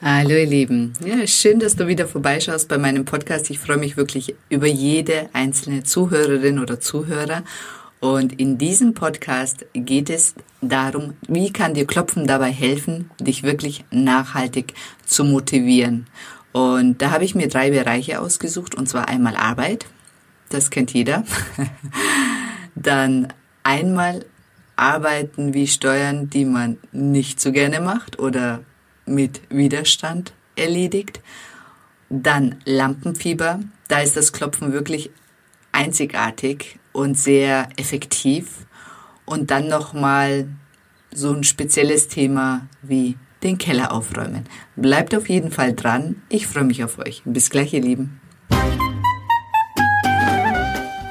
Hallo ihr Lieben. Ja, schön, dass du wieder vorbeischaust bei meinem Podcast. Ich freue mich wirklich über jede einzelne Zuhörerin oder Zuhörer. Und in diesem Podcast geht es darum, wie kann dir Klopfen dabei helfen, dich wirklich nachhaltig zu motivieren. Und da habe ich mir drei Bereiche ausgesucht, und zwar einmal Arbeit, das kennt jeder. Dann einmal Arbeiten wie Steuern, die man nicht so gerne macht oder mit Widerstand erledigt. Dann Lampenfieber, da ist das Klopfen wirklich einzigartig und sehr effektiv. Und dann nochmal so ein spezielles Thema wie den Keller aufräumen. Bleibt auf jeden Fall dran. Ich freue mich auf euch. Bis gleich, ihr Lieben.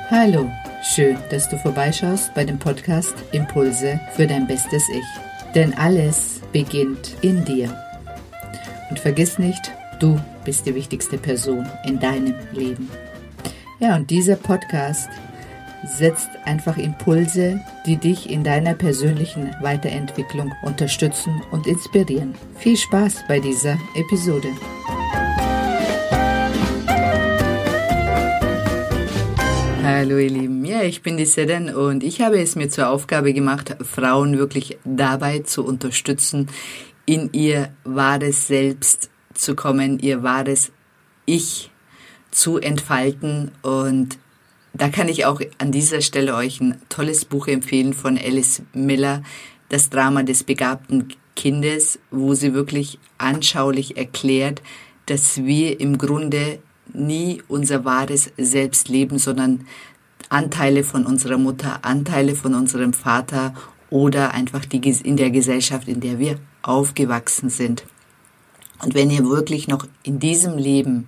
Hallo, schön, dass du vorbeischaust bei dem Podcast Impulse für dein bestes Ich. Denn alles beginnt in dir. Und vergiss nicht, du bist die wichtigste Person in deinem Leben. Ja, und dieser Podcast setzt einfach Impulse, die dich in deiner persönlichen Weiterentwicklung unterstützen und inspirieren. Viel Spaß bei dieser Episode. Hallo ihr Lieben, ja, ich bin die Seden und ich habe es mir zur Aufgabe gemacht, Frauen wirklich dabei zu unterstützen, in ihr wahres Selbst zu kommen, ihr wahres Ich zu entfalten. Und da kann ich auch an dieser Stelle euch ein tolles Buch empfehlen von Alice Miller, das Drama des begabten Kindes, wo sie wirklich anschaulich erklärt, dass wir im Grunde nie unser wahres Selbst leben, sondern Anteile von unserer Mutter, Anteile von unserem Vater oder einfach die, in der Gesellschaft, in der wir aufgewachsen sind. Und wenn ihr wirklich noch in diesem Leben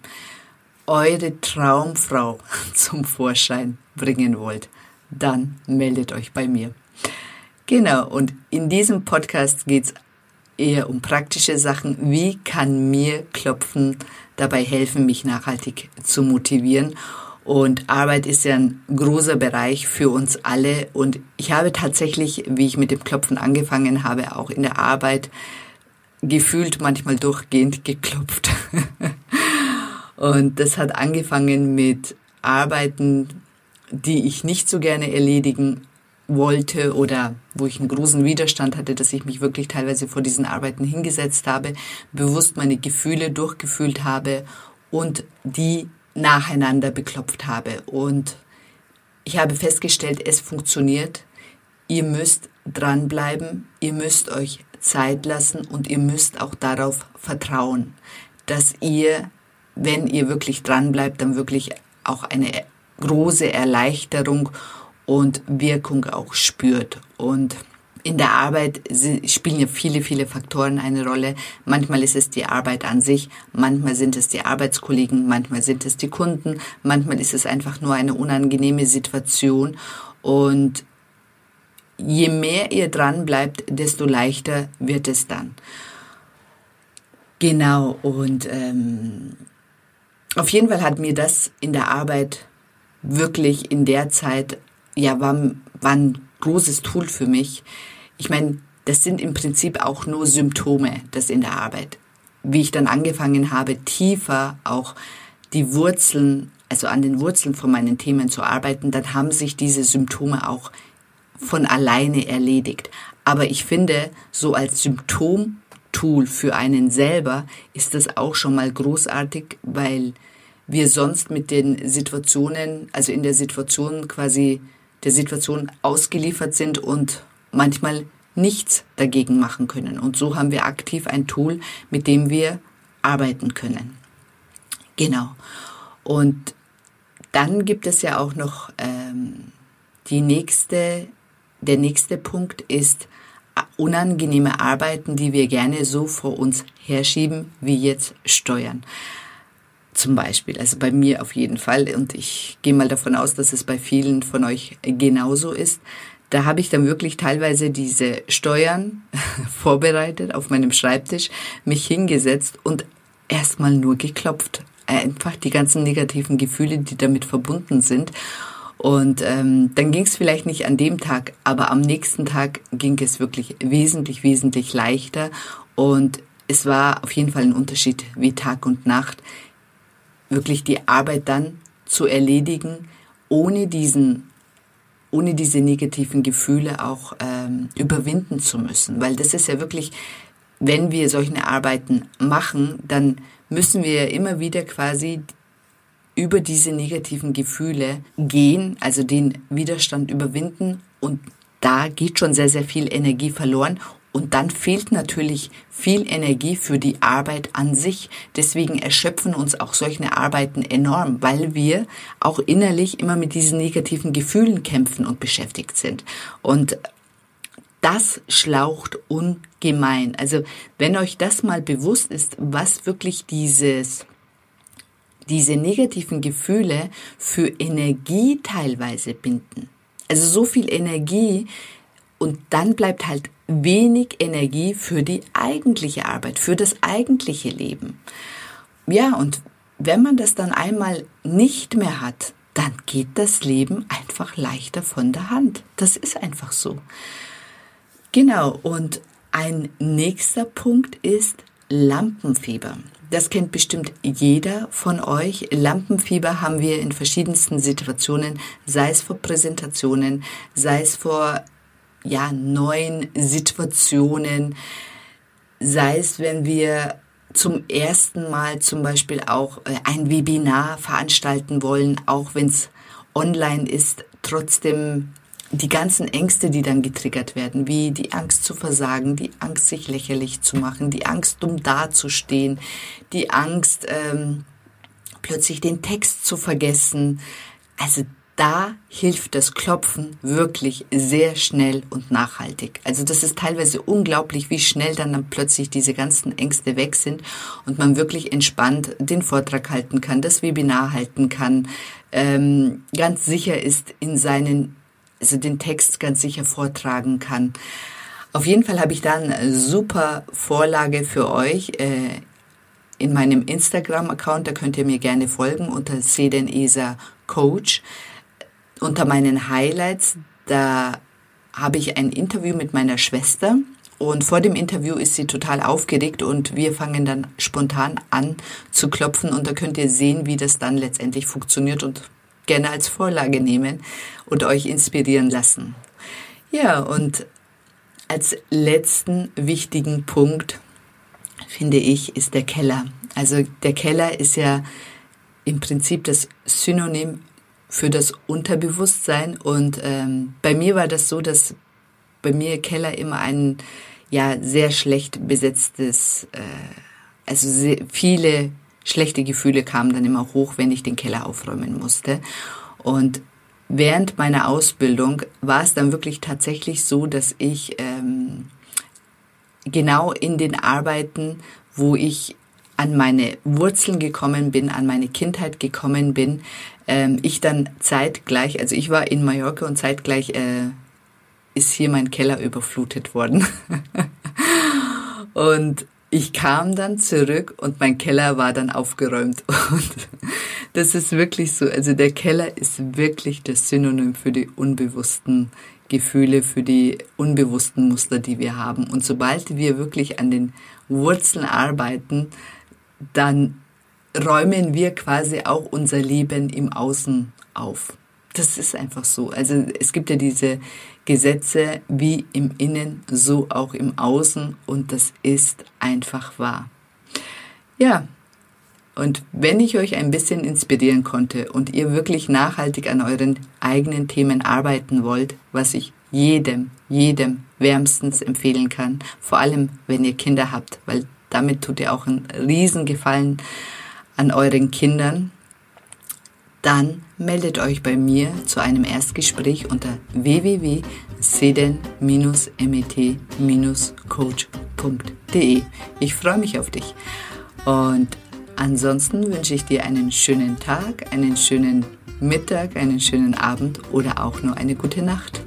eure Traumfrau zum Vorschein bringen wollt, dann meldet euch bei mir. Genau, und in diesem Podcast geht es eher um praktische Sachen. Wie kann mir Klopfen dabei helfen, mich nachhaltig zu motivieren? Und Arbeit ist ja ein großer Bereich für uns alle. Und ich habe tatsächlich, wie ich mit dem Klopfen angefangen habe, auch in der Arbeit gefühlt manchmal durchgehend geklopft. und das hat angefangen mit Arbeiten, die ich nicht so gerne erledigen wollte oder wo ich einen großen Widerstand hatte, dass ich mich wirklich teilweise vor diesen Arbeiten hingesetzt habe, bewusst meine Gefühle durchgefühlt habe und die nacheinander beklopft habe. Und ich habe festgestellt, es funktioniert. Ihr müsst dranbleiben, ihr müsst euch Zeit lassen und ihr müsst auch darauf vertrauen, dass ihr, wenn ihr wirklich dranbleibt, dann wirklich auch eine große Erleichterung und Wirkung auch spürt. Und in der Arbeit spielen ja viele, viele Faktoren eine Rolle. Manchmal ist es die Arbeit an sich, manchmal sind es die Arbeitskollegen, manchmal sind es die Kunden, manchmal ist es einfach nur eine unangenehme Situation. Und je mehr ihr dran bleibt, desto leichter wird es dann. Genau, und ähm, auf jeden Fall hat mir das in der Arbeit wirklich in der Zeit, ja, war ein großes Tool für mich. Ich meine, das sind im Prinzip auch nur Symptome, das in der Arbeit. Wie ich dann angefangen habe, tiefer auch die Wurzeln, also an den Wurzeln von meinen Themen zu arbeiten, dann haben sich diese Symptome auch von alleine erledigt. Aber ich finde, so als Symptomtool für einen selber ist das auch schon mal großartig, weil wir sonst mit den Situationen, also in der Situation quasi der Situation ausgeliefert sind und manchmal nichts dagegen machen können. Und so haben wir aktiv ein Tool, mit dem wir arbeiten können. Genau. Und dann gibt es ja auch noch ähm, die nächste, der nächste Punkt ist unangenehme Arbeiten, die wir gerne so vor uns herschieben, wie jetzt Steuern. Zum Beispiel, also bei mir auf jeden Fall und ich gehe mal davon aus, dass es bei vielen von euch genauso ist. Da habe ich dann wirklich teilweise diese Steuern vorbereitet auf meinem Schreibtisch, mich hingesetzt und erstmal nur geklopft. Einfach die ganzen negativen Gefühle, die damit verbunden sind. Und ähm, dann ging es vielleicht nicht an dem Tag, aber am nächsten Tag ging es wirklich wesentlich, wesentlich leichter. Und es war auf jeden Fall ein Unterschied wie Tag und Nacht, wirklich die Arbeit dann zu erledigen, ohne diesen, ohne diese negativen Gefühle auch ähm, überwinden zu müssen. Weil das ist ja wirklich, wenn wir solche Arbeiten machen, dann müssen wir ja immer wieder quasi über diese negativen Gefühle gehen, also den Widerstand überwinden und da geht schon sehr, sehr viel Energie verloren und dann fehlt natürlich viel Energie für die Arbeit an sich. Deswegen erschöpfen uns auch solche Arbeiten enorm, weil wir auch innerlich immer mit diesen negativen Gefühlen kämpfen und beschäftigt sind. Und das schlaucht ungemein. Also wenn euch das mal bewusst ist, was wirklich dieses diese negativen Gefühle für Energie teilweise binden. Also so viel Energie und dann bleibt halt wenig Energie für die eigentliche Arbeit, für das eigentliche Leben. Ja, und wenn man das dann einmal nicht mehr hat, dann geht das Leben einfach leichter von der Hand. Das ist einfach so. Genau, und ein nächster Punkt ist Lampenfieber. Das kennt bestimmt jeder von euch. Lampenfieber haben wir in verschiedensten Situationen, sei es vor Präsentationen, sei es vor ja, neuen Situationen, sei es, wenn wir zum ersten Mal zum Beispiel auch äh, ein Webinar veranstalten wollen, auch wenn es online ist, trotzdem die ganzen Ängste, die dann getriggert werden, wie die Angst zu versagen, die Angst, sich lächerlich zu machen, die Angst, dumm dazustehen, die Angst, ähm, plötzlich den Text zu vergessen. Also da hilft das Klopfen wirklich sehr schnell und nachhaltig. Also das ist teilweise unglaublich, wie schnell dann, dann plötzlich diese ganzen Ängste weg sind und man wirklich entspannt den Vortrag halten kann, das Webinar halten kann, ähm, ganz sicher ist in seinen, also den Text ganz sicher vortragen kann. Auf jeden Fall habe ich da eine super Vorlage für euch. Äh, in meinem Instagram-Account, da könnt ihr mir gerne folgen unter Sedenesa Coach unter meinen Highlights, da habe ich ein Interview mit meiner Schwester und vor dem Interview ist sie total aufgeregt und wir fangen dann spontan an zu klopfen und da könnt ihr sehen, wie das dann letztendlich funktioniert und gerne als Vorlage nehmen und euch inspirieren lassen. Ja, und als letzten wichtigen Punkt finde ich, ist der Keller. Also der Keller ist ja im Prinzip das Synonym für das Unterbewusstsein. Und ähm, bei mir war das so, dass bei mir Keller immer ein ja sehr schlecht besetztes, äh, also sehr, viele schlechte Gefühle kamen dann immer hoch, wenn ich den Keller aufräumen musste. Und während meiner Ausbildung war es dann wirklich tatsächlich so, dass ich ähm, genau in den Arbeiten, wo ich an meine Wurzeln gekommen bin, an meine Kindheit gekommen bin, ähm, ich dann zeitgleich, also ich war in Mallorca und zeitgleich äh, ist hier mein Keller überflutet worden. und ich kam dann zurück und mein Keller war dann aufgeräumt. Und das ist wirklich so. Also der Keller ist wirklich das Synonym für die unbewussten Gefühle, für die unbewussten Muster, die wir haben. Und sobald wir wirklich an den Wurzeln arbeiten, dann räumen wir quasi auch unser Leben im Außen auf. Das ist einfach so. Also es gibt ja diese Gesetze wie im Innen, so auch im Außen und das ist einfach wahr. Ja, und wenn ich euch ein bisschen inspirieren konnte und ihr wirklich nachhaltig an euren eigenen Themen arbeiten wollt, was ich jedem, jedem wärmstens empfehlen kann, vor allem wenn ihr Kinder habt, weil damit tut ihr auch einen Riesengefallen an euren Kindern, dann meldet euch bei mir zu einem Erstgespräch unter www.seden-met-coach.de. Ich freue mich auf dich. Und ansonsten wünsche ich dir einen schönen Tag, einen schönen Mittag, einen schönen Abend oder auch nur eine gute Nacht.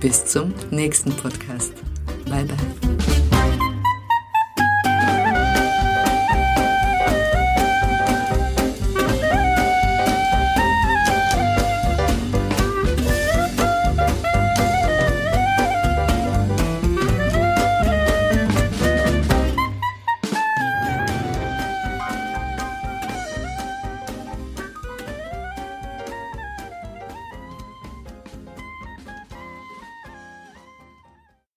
Bis zum nächsten Podcast. Bye bye.